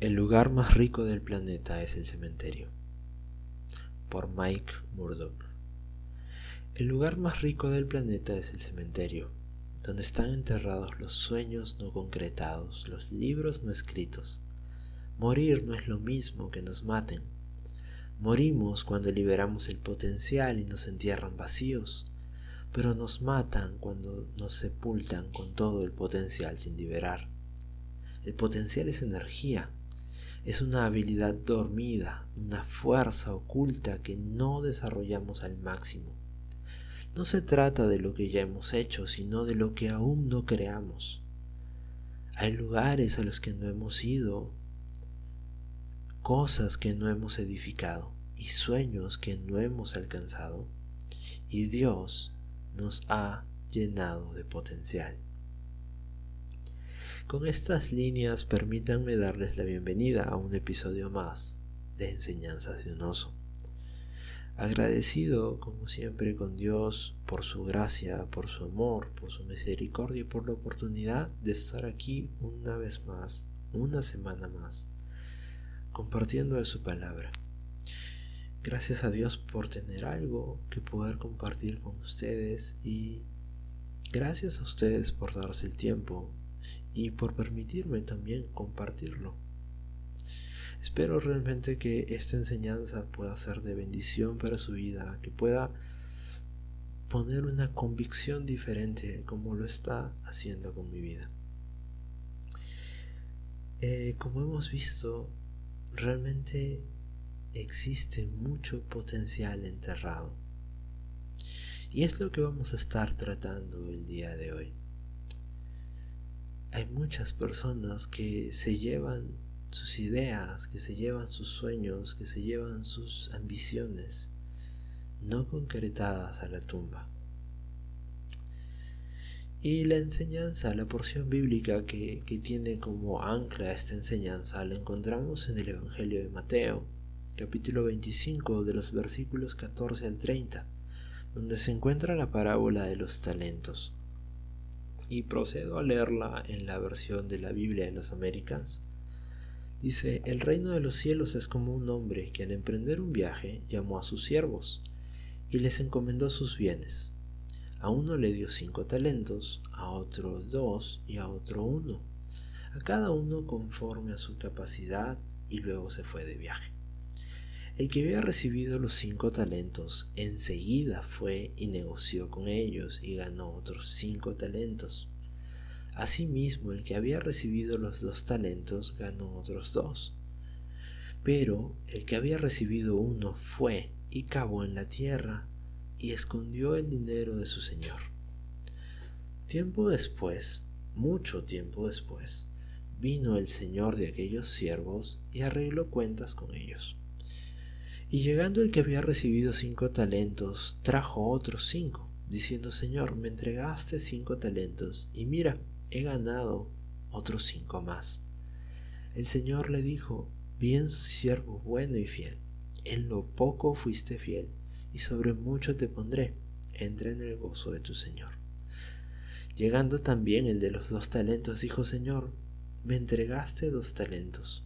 El lugar más rico del planeta es el cementerio. Por Mike Murdock. El lugar más rico del planeta es el cementerio, donde están enterrados los sueños no concretados, los libros no escritos. Morir no es lo mismo que nos maten. Morimos cuando liberamos el potencial y nos entierran vacíos, pero nos matan cuando nos sepultan con todo el potencial sin liberar. El potencial es energía, es una habilidad dormida, una fuerza oculta que no desarrollamos al máximo. No se trata de lo que ya hemos hecho, sino de lo que aún no creamos. Hay lugares a los que no hemos ido, cosas que no hemos edificado y sueños que no hemos alcanzado, y Dios nos ha llenado de potencial. Con estas líneas permítanme darles la bienvenida a un episodio más de Enseñanzas de un oso. Agradecido como siempre con Dios por su gracia, por su amor, por su misericordia y por la oportunidad de estar aquí una vez más, una semana más, compartiendo de su palabra. Gracias a Dios por tener algo que poder compartir con ustedes y gracias a ustedes por darse el tiempo y por permitirme también compartirlo. Espero realmente que esta enseñanza pueda ser de bendición para su vida, que pueda poner una convicción diferente como lo está haciendo con mi vida. Eh, como hemos visto, realmente existe mucho potencial enterrado. Y es lo que vamos a estar tratando el día de hoy hay muchas personas que se llevan sus ideas, que se llevan sus sueños, que se llevan sus ambiciones no concretadas a la tumba. Y la enseñanza, la porción bíblica que, que, tiene como ancla esta enseñanza, la encontramos en el Evangelio de Mateo, capítulo 25, de los versículos 14 al 30, donde se encuentra la parábola de los talentos y procedo a leerla en la versión de la Biblia en las Américas. Dice, el reino de los cielos es como un hombre que al emprender un viaje llamó a sus siervos y les encomendó sus bienes. A uno le dio cinco talentos, a otro dos y a otro uno, a cada uno conforme a su capacidad y luego se fue de viaje. El que había recibido los cinco talentos enseguida fue y negoció con ellos y ganó otros cinco talentos. Asimismo, el que había recibido los dos talentos ganó otros dos. Pero el que había recibido uno fue y cavó en la tierra y escondió el dinero de su señor. Tiempo después, mucho tiempo después, vino el señor de aquellos siervos y arregló cuentas con ellos. Y llegando el que había recibido cinco talentos, trajo otros cinco, diciendo, Señor, me entregaste cinco talentos, y mira, he ganado otros cinco más. El Señor le dijo, bien siervo bueno y fiel, en lo poco fuiste fiel, y sobre mucho te pondré, entra en el gozo de tu Señor. Llegando también el de los dos talentos, dijo, Señor, me entregaste dos talentos.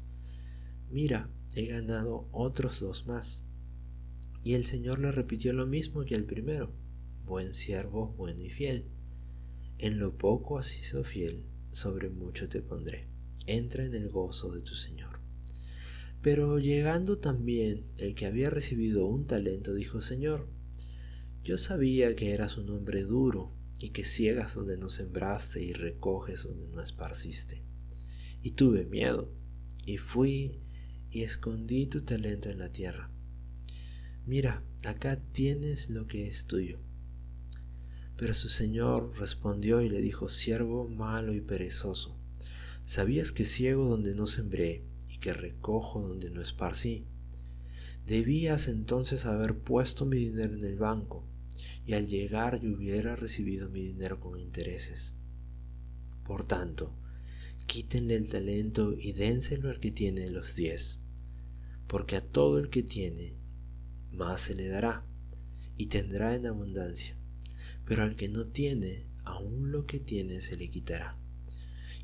Mira, he ganado otros dos más. Y el Señor le repitió lo mismo que el primero, buen siervo, bueno y fiel. En lo poco has sido fiel, sobre mucho te pondré. Entra en el gozo de tu Señor. Pero llegando también el que había recibido un talento, dijo, Señor, yo sabía que eras un hombre duro y que ciegas donde no sembraste y recoges donde no esparciste. Y tuve miedo, y fui y escondí tu talento en la tierra. Mira, acá tienes lo que es tuyo. Pero su señor respondió y le dijo, siervo malo y perezoso, ¿sabías que ciego donde no sembré y que recojo donde no esparcí? Debías entonces haber puesto mi dinero en el banco, y al llegar yo hubiera recibido mi dinero con intereses. Por tanto, quítenle el talento y dénselo al que tiene los diez porque a todo el que tiene, más se le dará, y tendrá en abundancia, pero al que no tiene, aun lo que tiene se le quitará.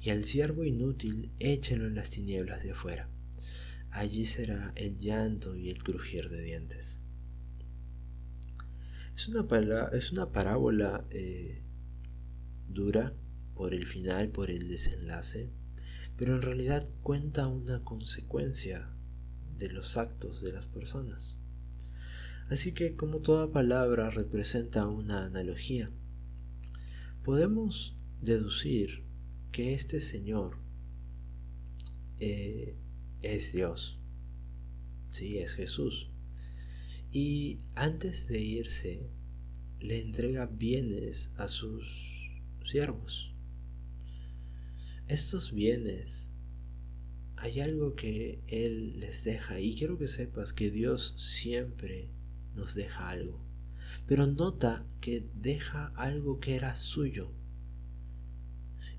Y al siervo inútil échenlo en las tinieblas de afuera, allí será el llanto y el crujir de dientes. Es una, es una parábola eh, dura por el final, por el desenlace, pero en realidad cuenta una consecuencia de los actos de las personas. Así que como toda palabra representa una analogía, podemos deducir que este Señor eh, es Dios, sí, es Jesús. Y antes de irse, le entrega bienes a sus siervos. Estos bienes, hay algo que Él les deja y quiero que sepas que Dios siempre nos deja algo. Pero nota que deja algo que era suyo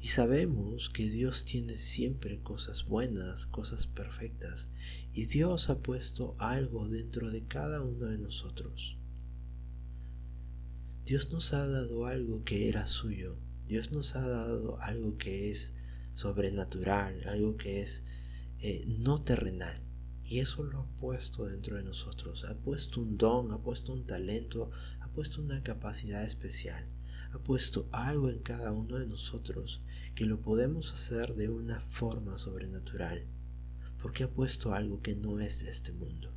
y sabemos que Dios tiene siempre cosas buenas, cosas perfectas, y Dios ha puesto algo dentro de cada uno de nosotros. Dios nos ha dado algo que era suyo, Dios nos ha dado algo que es sobrenatural, algo que es eh, no terrenal. Y eso lo ha puesto dentro de nosotros. Ha puesto un don, ha puesto un talento, ha puesto una capacidad especial ha puesto algo en cada uno de nosotros que lo podemos hacer de una forma sobrenatural, porque ha puesto algo que no es de este mundo.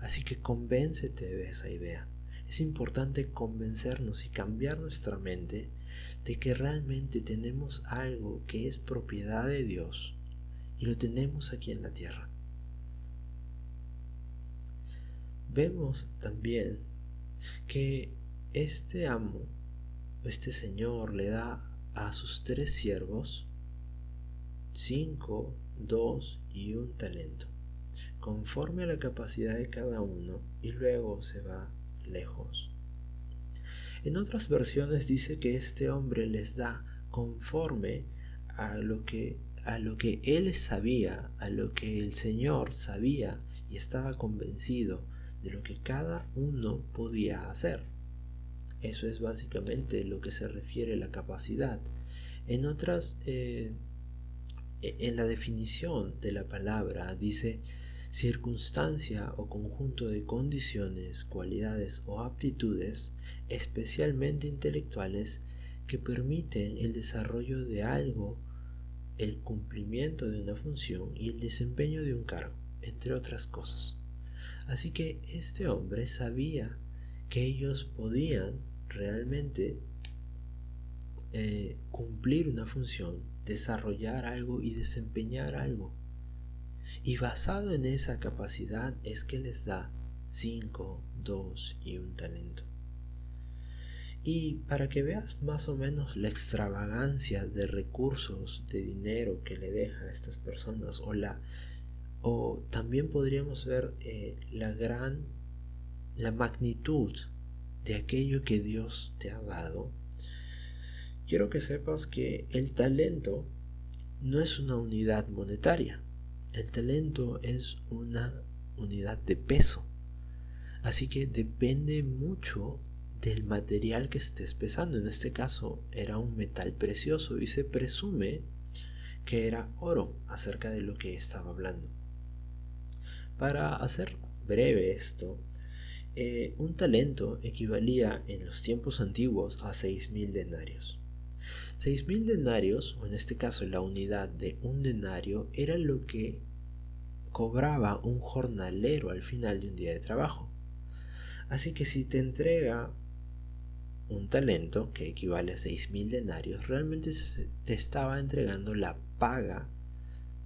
Así que convéncete de esa idea. Es importante convencernos y cambiar nuestra mente de que realmente tenemos algo que es propiedad de Dios y lo tenemos aquí en la tierra. Vemos también que este amo este señor le da a sus tres siervos cinco, dos y un talento, conforme a la capacidad de cada uno, y luego se va lejos. En otras versiones dice que este hombre les da conforme a lo que a lo que él sabía, a lo que el Señor sabía y estaba convencido de lo que cada uno podía hacer. Eso es básicamente lo que se refiere a la capacidad. En otras, eh, e, en la definición de la palabra dice circunstancia o conjunto de condiciones, cualidades o aptitudes, especialmente intelectuales, que permiten el desarrollo de algo, el cumplimiento de una función y el desempeño de un cargo, entre otras cosas. Así que este hombre sabía que ellos podían realmente eh, cumplir una función, desarrollar algo y desempeñar algo. Y basado en esa capacidad es que les da 5, 2 y un talento. Y para que veas más o menos la extravagancia de recursos, de dinero que le deja a estas personas, o la o también podríamos ver eh, la gran la magnitud de aquello que Dios te ha dado, quiero que sepas que el talento no es una unidad monetaria. El talento es una unidad de peso. Así que depende mucho del material que estés pesando. En este caso era un metal precioso y se presume que era oro acerca de lo que estaba hablando. Para hacer breve esto, eh, un talento equivalía en los tiempos antiguos a 6.000 denarios. 6.000 denarios, o en este caso la unidad de un denario, era lo que cobraba un jornalero al final de un día de trabajo. Así que si te entrega un talento que equivale a 6.000 denarios, realmente te estaba entregando la paga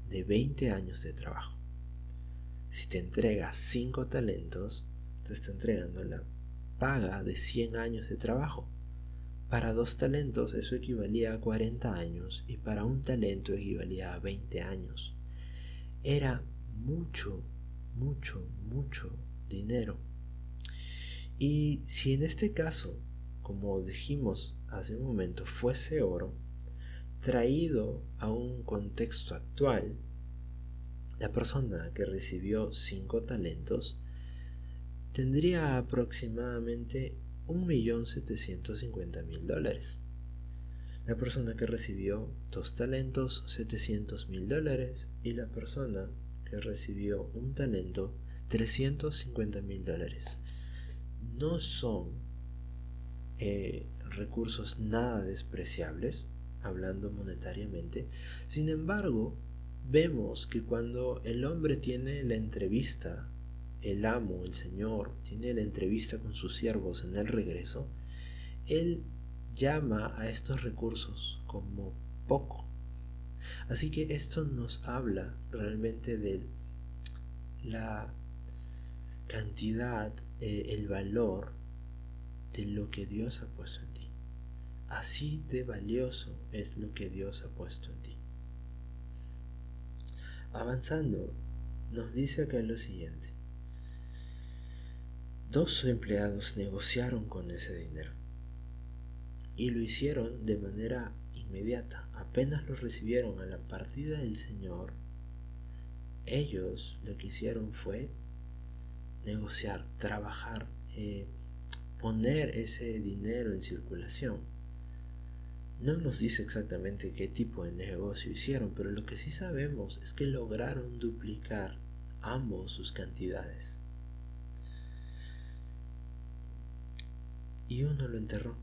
de 20 años de trabajo. Si te entrega 5 talentos, te está entregando la paga de 100 años de trabajo. Para dos talentos eso equivalía a 40 años y para un talento equivalía a 20 años. Era mucho, mucho, mucho dinero. Y si en este caso, como dijimos hace un momento, fuese oro, traído a un contexto actual, la persona que recibió cinco talentos tendría aproximadamente 1.750.000 dólares. La persona que recibió dos talentos, 700.000 dólares. Y la persona que recibió un talento 350 mil dólares. No son eh, recursos nada despreciables, hablando monetariamente. Sin embargo, vemos que cuando el hombre tiene la entrevista, el amo, el Señor, tiene la entrevista con sus siervos en el regreso, Él llama a estos recursos como poco. Así que esto nos habla realmente de la cantidad, eh, el valor de lo que Dios ha puesto en ti. Así de valioso es lo que Dios ha puesto en ti. Avanzando, nos dice acá lo siguiente. Dos empleados negociaron con ese dinero y lo hicieron de manera inmediata. Apenas lo recibieron a la partida del Señor, ellos lo que hicieron fue negociar, trabajar, eh, poner ese dinero en circulación. No nos dice exactamente qué tipo de negocio hicieron, pero lo que sí sabemos es que lograron duplicar ambos sus cantidades. Y uno lo enterró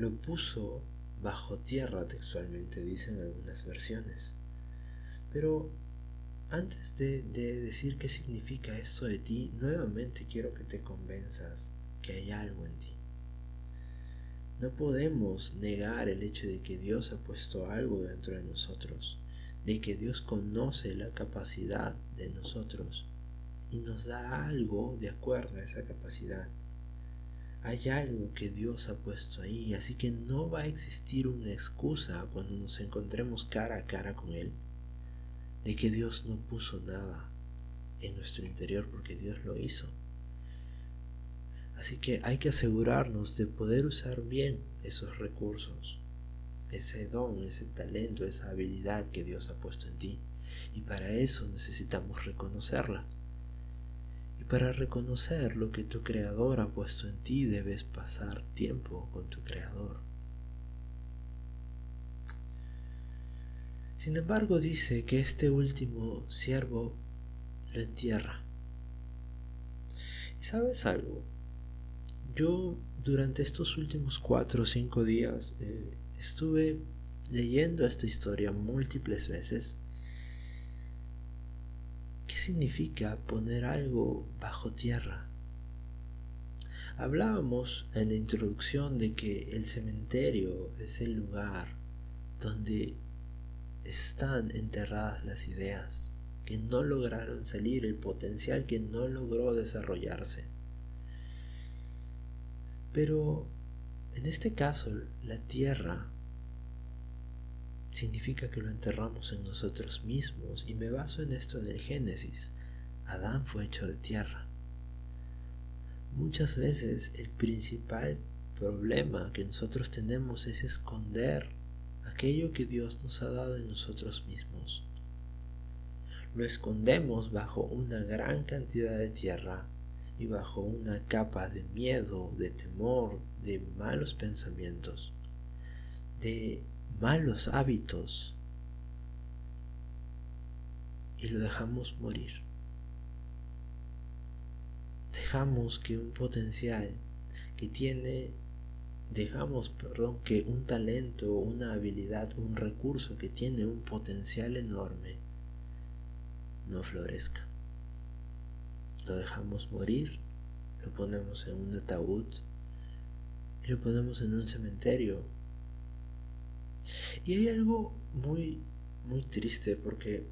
lo puso bajo tierra textualmente, dicen algunas versiones. Pero antes de, decir qué significa esto de ti, nuevamente quiero que te convenzas que hay algo en ti. No podemos negar el hecho de que Dios ha puesto algo dentro de nosotros, de que Dios conoce la capacidad de nosotros y nos da algo de acuerdo a esa capacidad. Hay algo que Dios ha puesto ahí, así que no va a existir una excusa cuando nos encontremos cara a cara con Él de que Dios no puso nada en nuestro interior porque Dios lo hizo. Así que hay que asegurarnos de poder usar bien esos recursos, ese don, ese talento, esa habilidad que Dios ha puesto en ti. Y para eso necesitamos reconocerla. Para reconocer lo que tu creador ha puesto en ti debes pasar tiempo con tu creador. Sin embargo dice que este último siervo lo entierra. ¿Y sabes algo? Yo durante estos últimos cuatro o cinco días eh, estuve leyendo esta historia múltiples veces ¿Qué significa poner algo bajo tierra? Hablábamos en la introducción de que el cementerio es el lugar donde están enterradas las ideas que no lograron salir, el potencial que no logró desarrollarse. Pero en este caso, la tierra significa que lo enterramos en nosotros mismos y me baso en esto en el Génesis. Adán fue hecho de tierra. Muchas veces el principal problema que nosotros tenemos es esconder aquello que Dios nos ha dado en nosotros mismos. Lo escondemos bajo una gran cantidad de tierra y bajo una capa de miedo, de temor, de malos pensamientos, de malos hábitos y lo dejamos morir. Dejamos que un potencial que tiene, dejamos, perdón, que un talento, una habilidad, un recurso que tiene un potencial enorme no florezca. Lo dejamos morir, lo ponemos en un ataúd y lo ponemos en un cementerio y hay algo muy, muy triste porque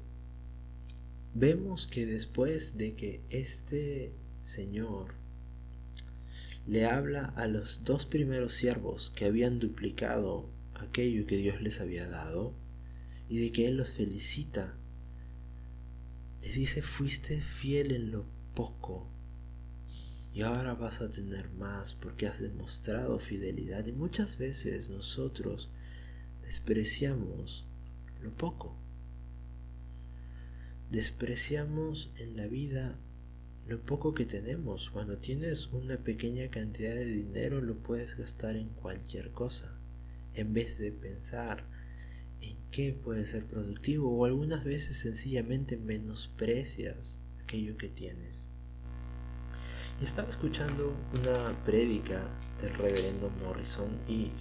vemos que después de que este Señor le habla a los dos primeros siervos que habían duplicado aquello que Dios les había dado y de que Él los felicita, les dice, fuiste fiel en lo poco y ahora vas a tener más porque has demostrado fidelidad y muchas veces nosotros despreciamos lo poco. Despreciamos en la vida lo poco que tenemos. Cuando tienes una pequeña cantidad de dinero lo puedes gastar en cualquier cosa, en vez de pensar en qué puedes ser productivo o algunas veces sencillamente menosprecias aquello que tienes. Estaba escuchando una prédica del reverendo Morrison y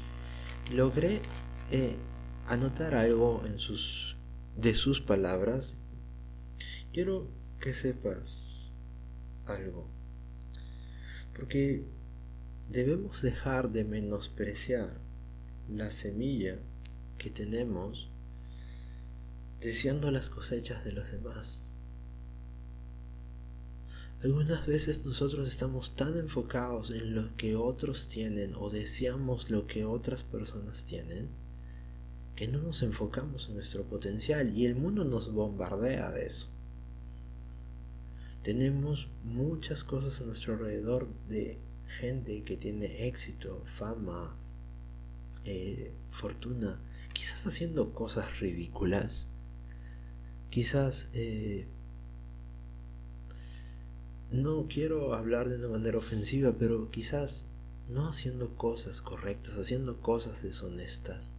logré eh, anotar algo sus, de sus palabras. Quiero que sepas algo. Porque debemos dejar de menospreciar la semilla que tenemos deseando las cosechas de los demás. Algunas veces nosotros estamos tan enfocados en lo que otros tienen o deseamos lo que otras personas tienen que no nos enfocamos en nuestro potencial y el mundo nos bombardea de eso. Tenemos muchas cosas a nuestro alrededor de gente que tiene éxito, fama, eh, fortuna, quizás haciendo cosas ridículas, quizás eh, no quiero hablar de una manera ofensiva, pero quizás no haciendo cosas correctas, haciendo cosas deshonestas.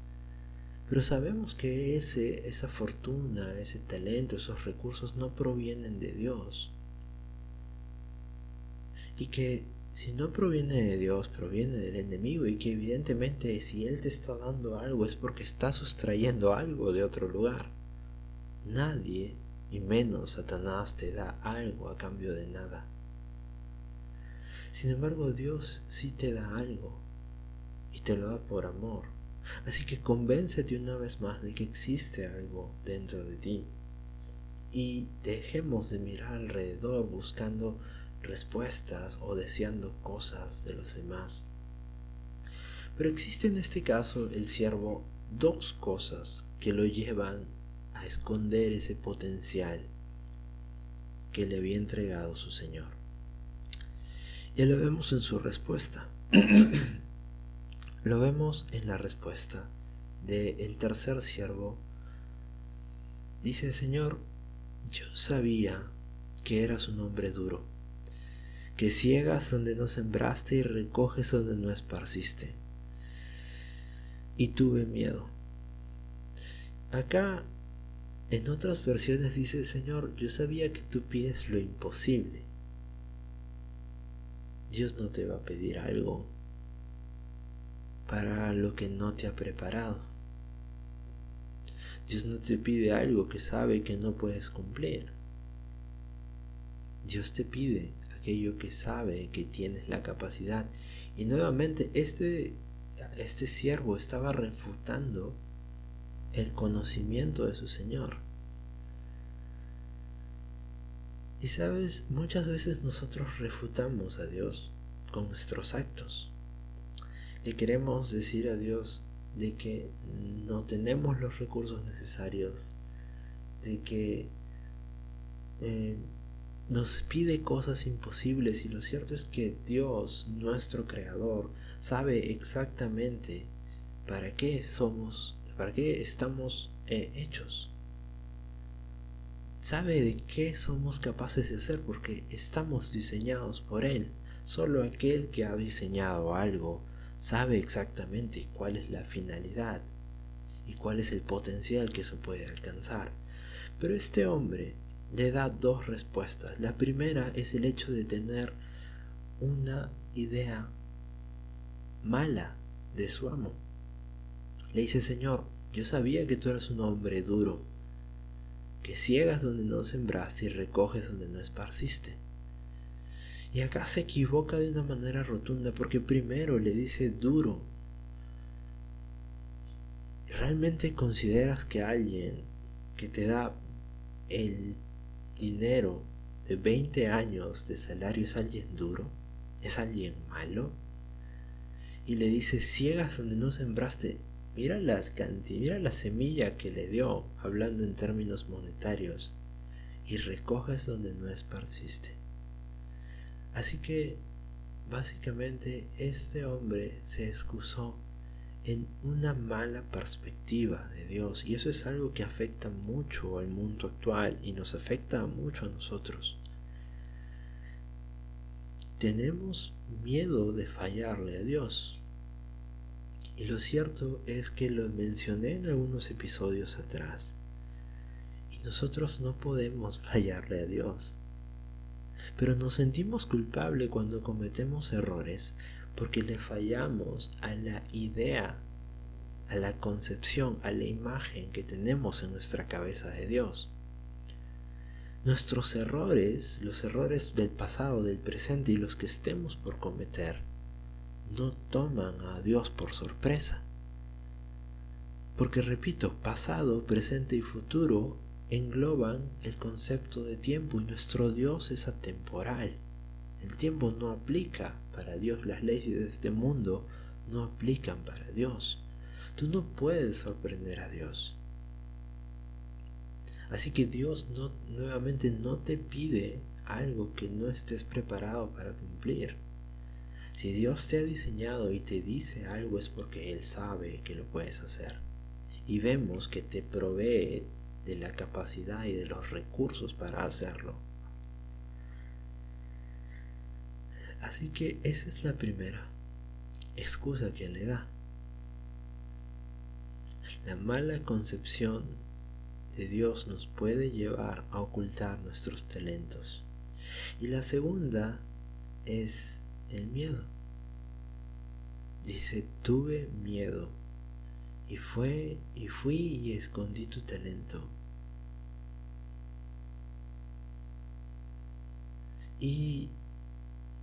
Pero sabemos que ese, esa fortuna, ese talento, esos recursos no provienen de Dios. Y que si no proviene de Dios, proviene del enemigo y que evidentemente si Él te está dando algo es porque está sustrayendo algo de otro lugar. Nadie y menos Satanás te da algo a cambio de nada. Sin embargo, Dios sí te da algo y te lo da por amor. Así que convéncete una vez más de que existe algo dentro de ti y dejemos de mirar alrededor buscando respuestas o deseando cosas de los demás. Pero existe en este caso el siervo dos cosas que lo llevan a esconder ese potencial que le había entregado su Señor. Y lo vemos en su respuesta. lo vemos en la respuesta del el tercer siervo. Dice, Señor, yo sabía que eras un hombre duro, que ciegas donde no sembraste y recoges donde no esparciste. Y tuve miedo. Acá en otras versiones dice, Señor, yo sabía que tú pides lo imposible. Dios no te va a pedir algo para lo que no te ha preparado. Dios no te pide algo que sabe que no puedes cumplir. Dios te pide aquello que sabe que tienes la capacidad. Y nuevamente este, este siervo estaba refutando el conocimiento de su Señor. Y sabes, muchas veces nosotros refutamos a Dios con nuestros actos. Le queremos decir a Dios de que no tenemos los recursos necesarios, de que eh, nos pide cosas imposibles y lo cierto es que Dios, nuestro Creador, sabe exactamente para qué somos ¿Para qué estamos eh, hechos? Sabe de qué somos capaces de hacer porque estamos diseñados por Él. Solo aquel que ha diseñado algo sabe exactamente cuál es la finalidad y cuál es el potencial que eso puede alcanzar. Pero este hombre le da dos respuestas. La primera es el hecho de tener una idea mala de su amo. Le dice, Señor, yo sabía que tú eres un hombre duro, que ciegas donde no sembraste y recoges donde no esparciste. Y acá se equivoca de una manera rotunda porque primero le dice duro. ¿Realmente consideras que alguien que te da el dinero de 20 años de salario es alguien duro? ¿Es alguien malo? Y le dice, ciegas donde no sembraste Mira, las mira la semilla que le dio, hablando en términos monetarios, y recoges donde no esparciste. Así que, básicamente, este hombre se excusó en una mala perspectiva de Dios y eso es algo que afecta mucho al mundo actual y nos afecta mucho a nosotros. Tenemos miedo de fallarle a Dios Y lo cierto es que lo mencioné en algunos episodios atrás. Y nosotros no podemos fallarle a Dios. Pero nos sentimos culpables cuando cometemos errores porque le fallamos a la idea, a la concepción, a la imagen que tenemos en nuestra cabeza de Dios. Nuestros errores, los errores del pasado, del presente y los que estemos por cometer, no toman a Dios por sorpresa. Porque repito, pasado, presente y futuro engloban el concepto de tiempo y nuestro Dios es atemporal. El tiempo no aplica para Dios, las leyes de este mundo no aplican para Dios. Tú no puedes sorprender a Dios. Así que Dios nuevamente no te pide algo que no estés preparado para cumplir. Si Dios te ha diseñado y te dice algo es porque Él sabe que lo puedes hacer. Y vemos que te provee de la capacidad y de los recursos para hacerlo. Así que esa es la primera excusa que le da. La mala concepción de Dios nos puede llevar a ocultar nuestros talentos. Y la segunda es el miedo. Dice, tuve miedo y fue y fui y escondí tu talento. Y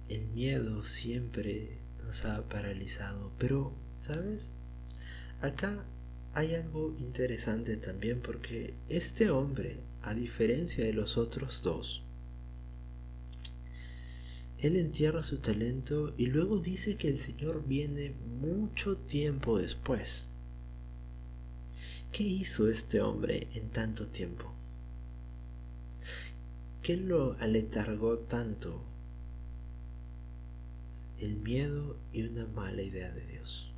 el miedo siempre nos ha paralizado, pero, ¿sabes? Acá hay algo interesante también porque este hombre, a diferencia de los otros dos, él entierra su talento y luego dice que el Señor viene mucho tiempo después. ¿Qué hizo este hombre en tanto tiempo? ¿Qué lo aletargó tanto? El miedo y una mala idea de Dios.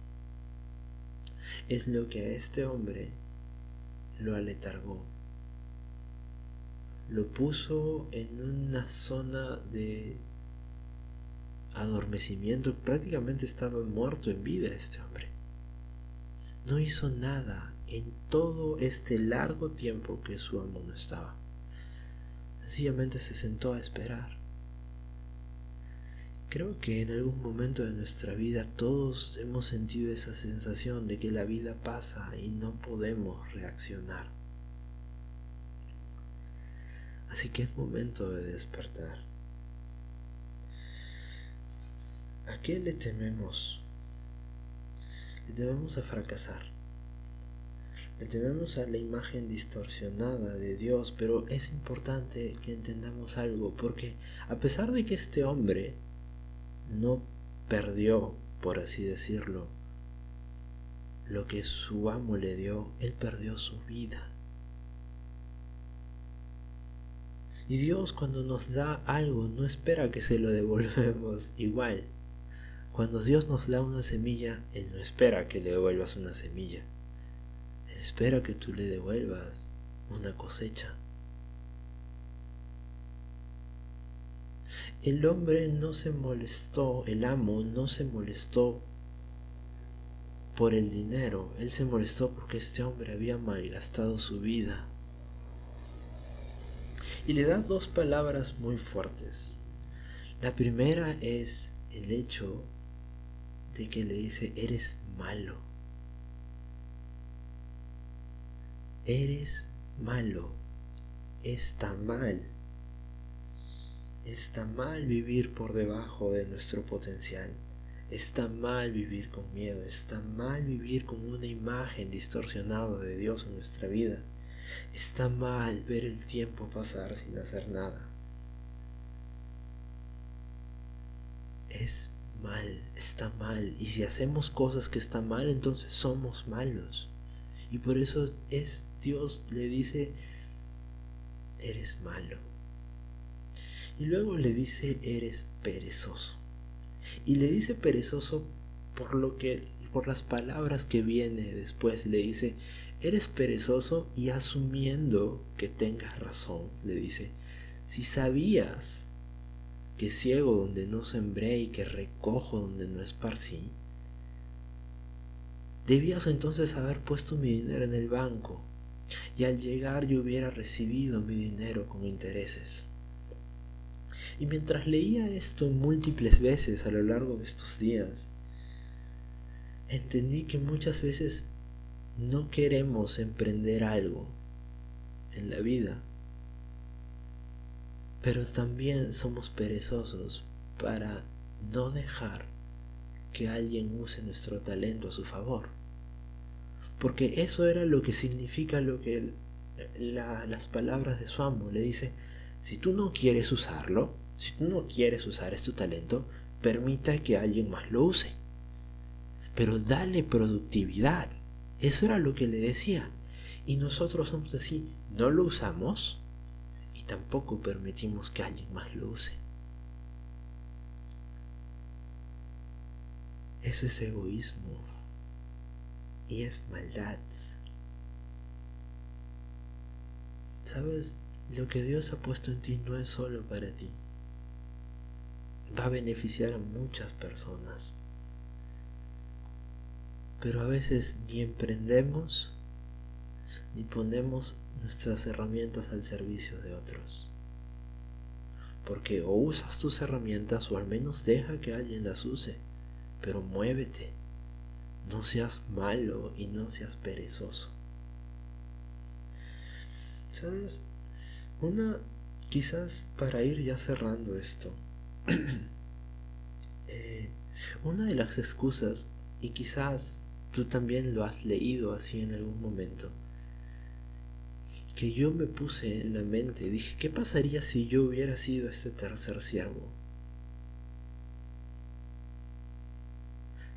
Es lo que a este hombre lo aletargó. Lo puso en una zona de adormecimiento. Prácticamente estaba muerto en vida este hombre. No hizo nada en todo este largo tiempo que su amo no estaba. Sencillamente se sentó a esperar. Creo que en algún momento de nuestra vida todos hemos sentido esa sensación de que la vida pasa y no podemos reaccionar. Así que es momento de despertar. ¿A qué le tememos? Le tememos a fracasar le tememos a la imagen distorsionada de Dios, pero es importante que entendamos algo, porque a pesar de que este hombre no perdió, por así decirlo, lo que su amo le dio, él perdió su vida. Y Dios cuando nos da algo no espera que se lo devolvemos igual. Cuando Dios nos da una semilla, Él no espera que le devuelvas una semilla espera que tú le devuelvas una cosecha. El hombre no se molestó, el amo no se molestó por el dinero, él se molestó porque este hombre había malgastado su vida. Y le da dos palabras muy fuertes. La primera es el hecho de que le dice, eres malo. eres malo, está mal. Está mal vivir por debajo de nuestro potencial. Está mal vivir con miedo. Está mal vivir con una imagen distorsionada de Dios en nuestra vida. Está mal ver el tiempo pasar sin hacer nada. Es mal, está mal. Y si hacemos cosas que están mal, entonces somos malos. Y por eso es Dios le dice, eres malo. Y luego le dice, eres perezoso. Y le dice perezoso por lo que por las palabras que viene después le dice, eres perezoso y asumiendo que tengas razón, le dice, si sabías que ciego donde no sembré y que recojo donde no esparcí, Debías entonces haber puesto mi dinero en el banco y al llegar yo hubiera recibido mi dinero con intereses. Y mientras leía esto múltiples veces a lo largo de estos días, entendí que muchas veces no queremos emprender algo en la vida, pero también somos perezosos para no dejar que alguien use nuestro talento a su favor. Porque eso era lo que significa lo que las palabras de su amo le dice, si tú no quieres usarlo, si tú no quieres usar este talento, permita que alguien más lo use. Pero dale productividad. Eso era lo que le decía. Y nosotros somos así, no lo usamos y tampoco permitimos que alguien más lo use. Eso es egoísmo y es maldad. Sabes, lo que Dios ha puesto en ti no es solo para ti. Va a beneficiar a muchas personas. Pero a veces ni emprendemos ni ponemos nuestras herramientas al servicio de otros. Porque o usas tus herramientas o al menos deja que alguien las use, pero muévete. No seas malo y no seas perezoso. ¿Sabes? Una, quizás para ir ya cerrando esto, eh, una de las excusas, y quizás tú también lo has leído así en algún momento, que yo me puse en la mente dije, ¿qué pasaría si yo hubiera sido este tercer siervo?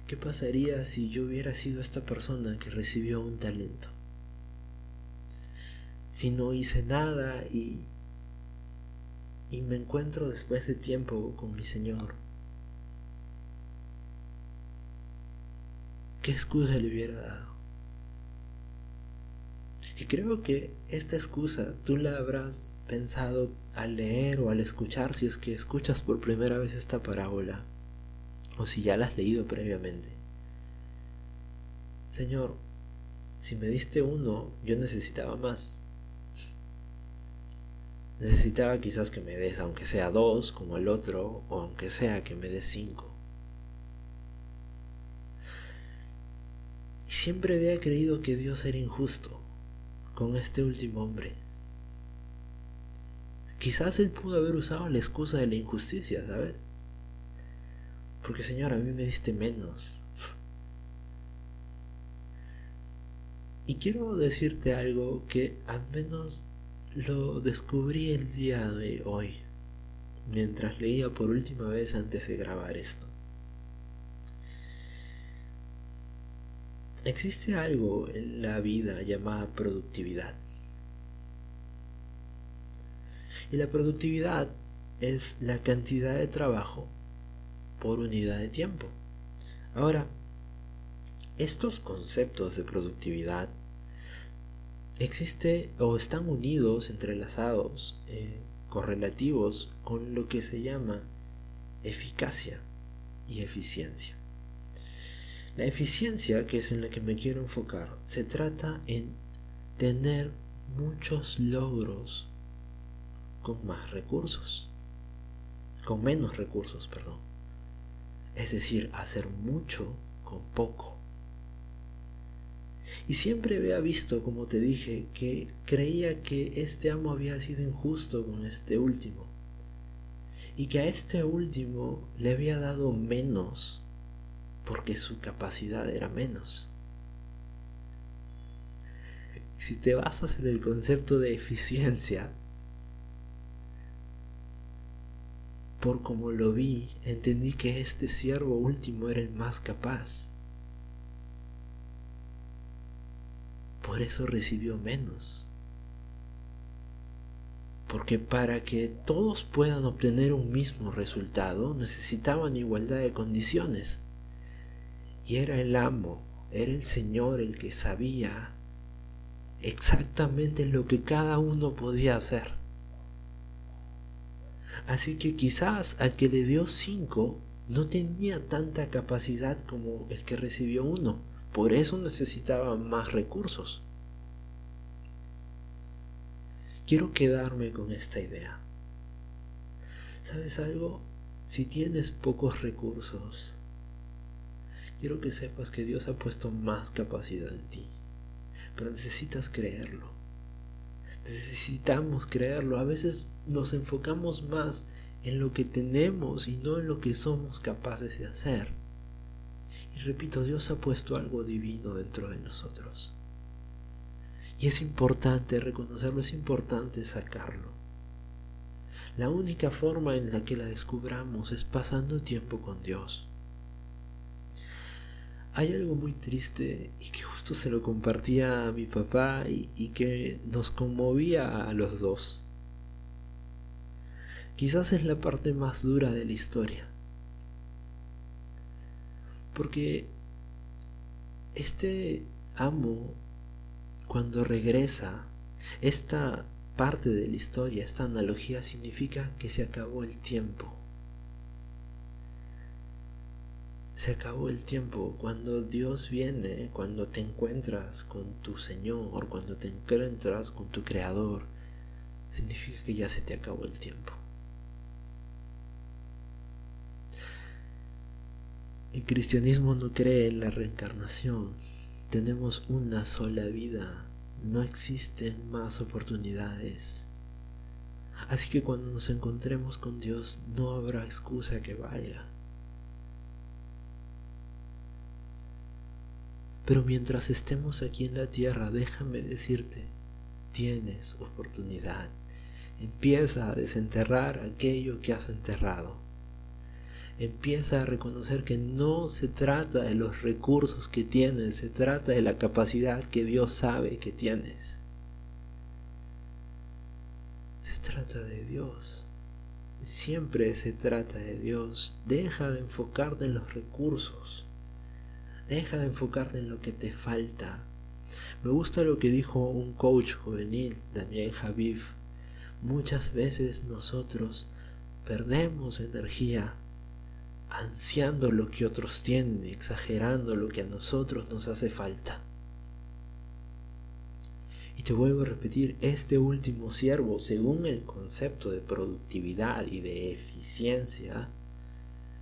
¿Qué pasaría si yo hubiera sido esta persona que recibió un talento? Si no hice nada y, y me encuentro después de tiempo con mi Señor. ¿Qué excusa le hubiera dado? Y creo que esta excusa tú la habrás pensado al leer o al escuchar si es que escuchas por primera vez esta parábola o si ya la has leído previamente. Señor, si me diste uno, yo necesitaba más. Necesitaba quizás que me des aunque sea dos como el otro, o aunque sea que me des cinco. Y siempre había creído que Dios era injusto con este último hombre. Quizás él pudo haber usado la excusa de la injusticia, ¿sabes? Porque Señor, a mí me diste menos. Y quiero decirte algo que al menos lo descubrí el día de hoy, mientras leía por última vez antes de grabar esto. Existe algo en la vida llamada productividad. Y la productividad es la cantidad de trabajo por unidad de tiempo. Ahora, estos conceptos de productividad existen o están unidos, entrelazados, eh, correlativos con lo que se llama eficacia y eficiencia. La eficiencia, que es en la que me quiero enfocar, se trata en tener muchos logros con más recursos, con menos recursos, perdón es decir, hacer mucho con poco. Y siempre había visto, como te dije, que creía que este amo había sido injusto con este último, y que a este último le había dado menos porque su capacidad era menos. Si te basas en el concepto de eficiencia, Por como lo vi, entendí que este siervo último era el más capaz. Por eso recibió menos. Porque para que todos puedan obtener un mismo resultado necesitaban igualdad de condiciones. Y era el amo, era el Señor el que sabía exactamente lo que cada uno podía hacer. Así que quizás al que le dio cinco no tenía tanta capacidad como el que recibió uno, por eso necesitaba más recursos. Quiero quedarme con esta idea. ¿Sabes algo? Si tienes pocos recursos, quiero que sepas que Dios ha puesto más capacidad en ti. Pero necesitas creerlo. Necesitamos creerlo. A veces nos enfocamos más en lo que tenemos y no en lo que somos capaces de hacer. Y repito, Dios ha puesto algo divino dentro de nosotros. Y es importante reconocerlo, es importante sacarlo. La única forma en la que la descubramos es pasando tiempo con Dios. Hay algo muy triste y que justo se lo compartía a mi papá y, y que nos conmovía a los dos. Quizás es la parte más dura de la historia. Porque este amo, cuando regresa, esta parte de la historia, esta analogía significa que se acabó el tiempo. Se acabó el tiempo. Cuando Dios viene, cuando te encuentras con tu Señor, cuando te encuentras con tu Creador, significa que ya se te acabó el tiempo. El cristianismo no cree en la reencarnación. Tenemos una sola vida. No existen más oportunidades. Así que cuando nos encontremos con Dios no habrá excusa que valga. Pero mientras estemos aquí en la tierra, déjame decirte, tienes oportunidad. Empieza a desenterrar aquello que has enterrado empieza a reconocer que no se trata de los recursos que tienes, se trata de la capacidad que Dios sabe que tienes. Se trata de Dios. Siempre se trata de Dios. Deja de enfocarte en los recursos. Deja de enfocarte en lo que te falta. Me gusta lo que dijo un coach juvenil, Daniel Javif. Muchas veces nosotros perdemos energía ansiando lo que otros tienen, exagerando lo que a nosotros nos hace falta. Y te vuelvo a repetir, este último siervo, según el concepto de productividad y de eficiencia,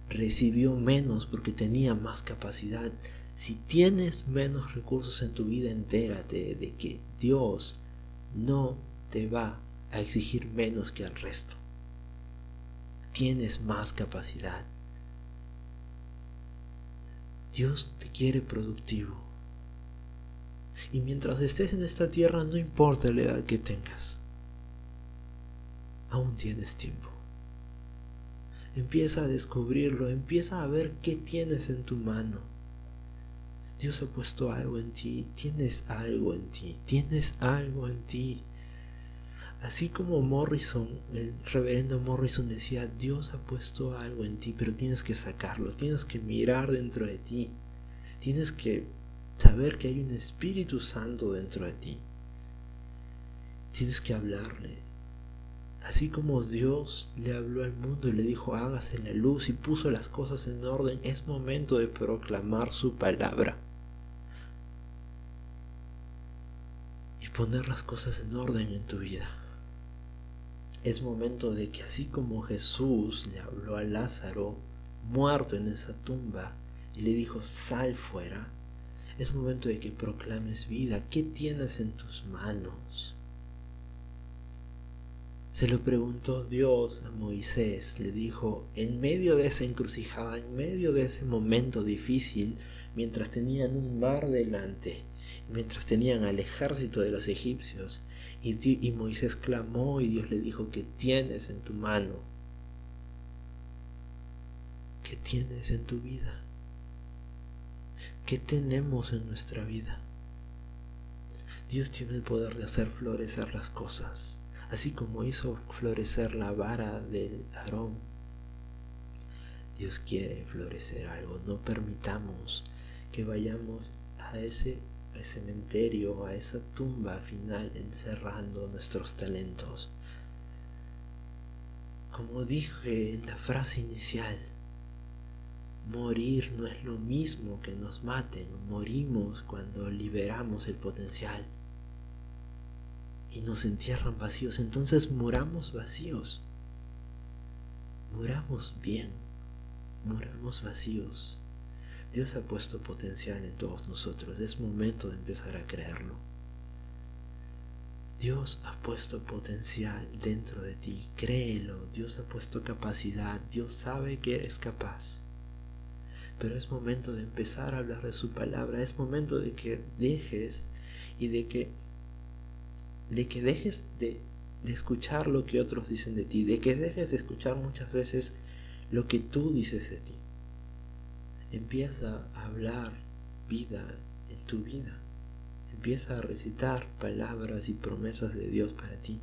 recibió menos porque tenía más capacidad. Si tienes menos recursos en tu vida, entérate de que Dios no te va a exigir menos que al resto. Tienes más capacidad. Dios te quiere productivo. Y mientras estés en esta tierra, no importa la edad que tengas, aún tienes tiempo. Empieza a descubrirlo, empieza a ver qué tienes en tu mano. Dios ha puesto algo en ti, tienes algo en ti, tienes algo en ti. Así como Morrison, el reverendo Morrison decía, Dios ha puesto algo en ti, pero tienes que sacarlo, tienes que mirar dentro de ti, tienes que saber que hay un Espíritu Santo dentro de ti. Tienes que hablarle. Así como Dios le habló al mundo y le dijo, hágase la luz y puso las cosas en orden, es momento de proclamar su palabra. Y poner las cosas en orden en tu vida es momento de que así como Jesús le habló a Lázaro, muerto en esa tumba, y le dijo, sal fuera, es momento de que proclames vida. ¿Qué tienes en tus manos? Se lo preguntó Dios a Moisés, le dijo, en medio de esa encrucijada, en medio de ese momento difícil, mientras tenían un mar delante, mientras tenían al ejército de los egipcios, y, Moisés clamó y Dios le dijo, ¿qué tienes en tu mano? ¿Qué tienes en tu vida? ¿Qué tenemos en nuestra vida? Dios tiene el poder de hacer florecer las cosas, así como hizo florecer la vara del Aarón. Dios quiere florecer algo, no permitamos que vayamos cementerio, a esa tumba final encerrando nuestros talentos. Como dije en la frase inicial, Morir no es lo mismo que nos maten, morimos cuando liberamos el potencial y nos entierran vacíos, entonces muramos vacíos, muramos bien, muramos vacíos. Dios ha puesto potencial en todos nosotros, es momento de empezar a creerlo. Dios ha puesto potencial dentro de ti, créelo, Dios ha puesto capacidad, Dios sabe que eres capaz. Pero es momento de empezar a hablar de su palabra, es momento de que dejes y de que de que dejes de, de escuchar lo que otros dicen de ti, de que dejes de escuchar muchas veces lo que tú dices de ti. Empieza a hablar vida en tu vida. Empieza a recitar palabras y promesas de Dios para ti.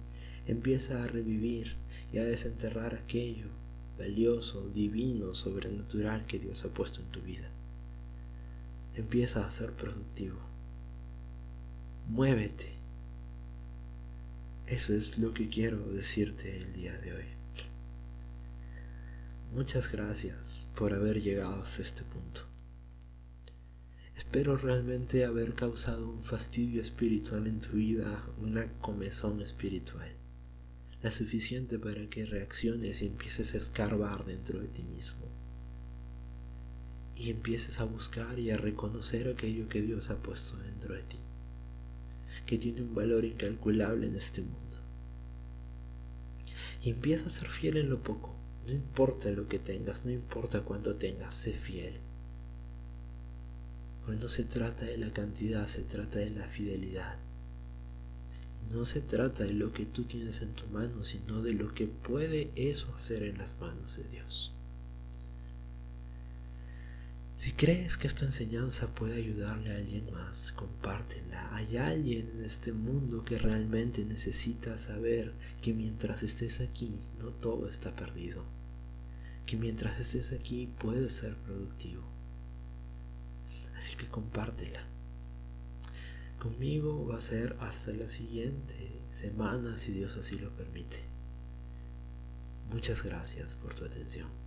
Empieza a revivir y a desenterrar aquello valioso, divino, sobrenatural que Dios ha puesto en tu vida. Empieza a ser productivo. Muévete. Eso es lo que quiero decirte el día de hoy. Muchas gracias por haber llegado hasta este punto. Espero realmente haber causado un fastidio espiritual en tu vida, una comezón espiritual, la suficiente para que reacciones y empieces a escarbar dentro de ti mismo. Y empieces a buscar y a reconocer aquello que Dios ha puesto dentro de ti, que tiene un valor incalculable en este mundo. Y empieza a ser fiel en lo poco, no importa lo que tengas, no importa cuánto tengas, sé fiel porque no se trata de la cantidad, se trata de la fidelidad. No se trata de lo que tú tienes en tu mano, sino de lo que puede eso hacer en las manos de Dios. Si crees que esta enseñanza puede ayudarle a alguien más, compártela. Hay alguien en este mundo que realmente necesita saber que mientras estés aquí, no todo está perdido. Que mientras estés aquí puedes ser productivo Así que compártela. Conmigo va a ser hasta la siguiente semana si Dios así lo permite. Muchas gracias por tu atención.